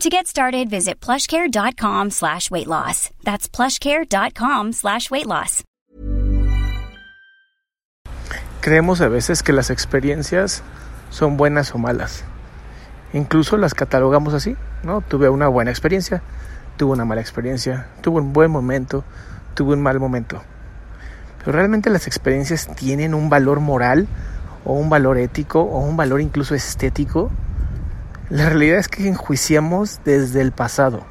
To get started, visit plushcare.com slash weight loss. That's plushcare.com slash weight loss. Creemos a veces que las experiencias son buenas o malas. Incluso las catalogamos así, ¿no? Tuve una buena experiencia, tuve una mala experiencia, tuve un buen momento, tuve un mal momento. Pero realmente las experiencias tienen un valor moral o un valor ético o un valor incluso estético. La realidad es que enjuiciamos desde el pasado,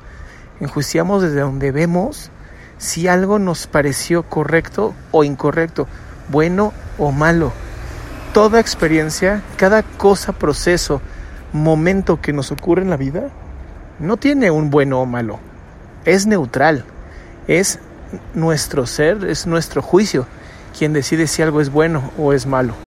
enjuiciamos desde donde vemos si algo nos pareció correcto o incorrecto, bueno o malo. Toda experiencia, cada cosa, proceso, momento que nos ocurre en la vida, no tiene un bueno o malo. Es neutral. Es nuestro ser, es nuestro juicio quien decide si algo es bueno o es malo.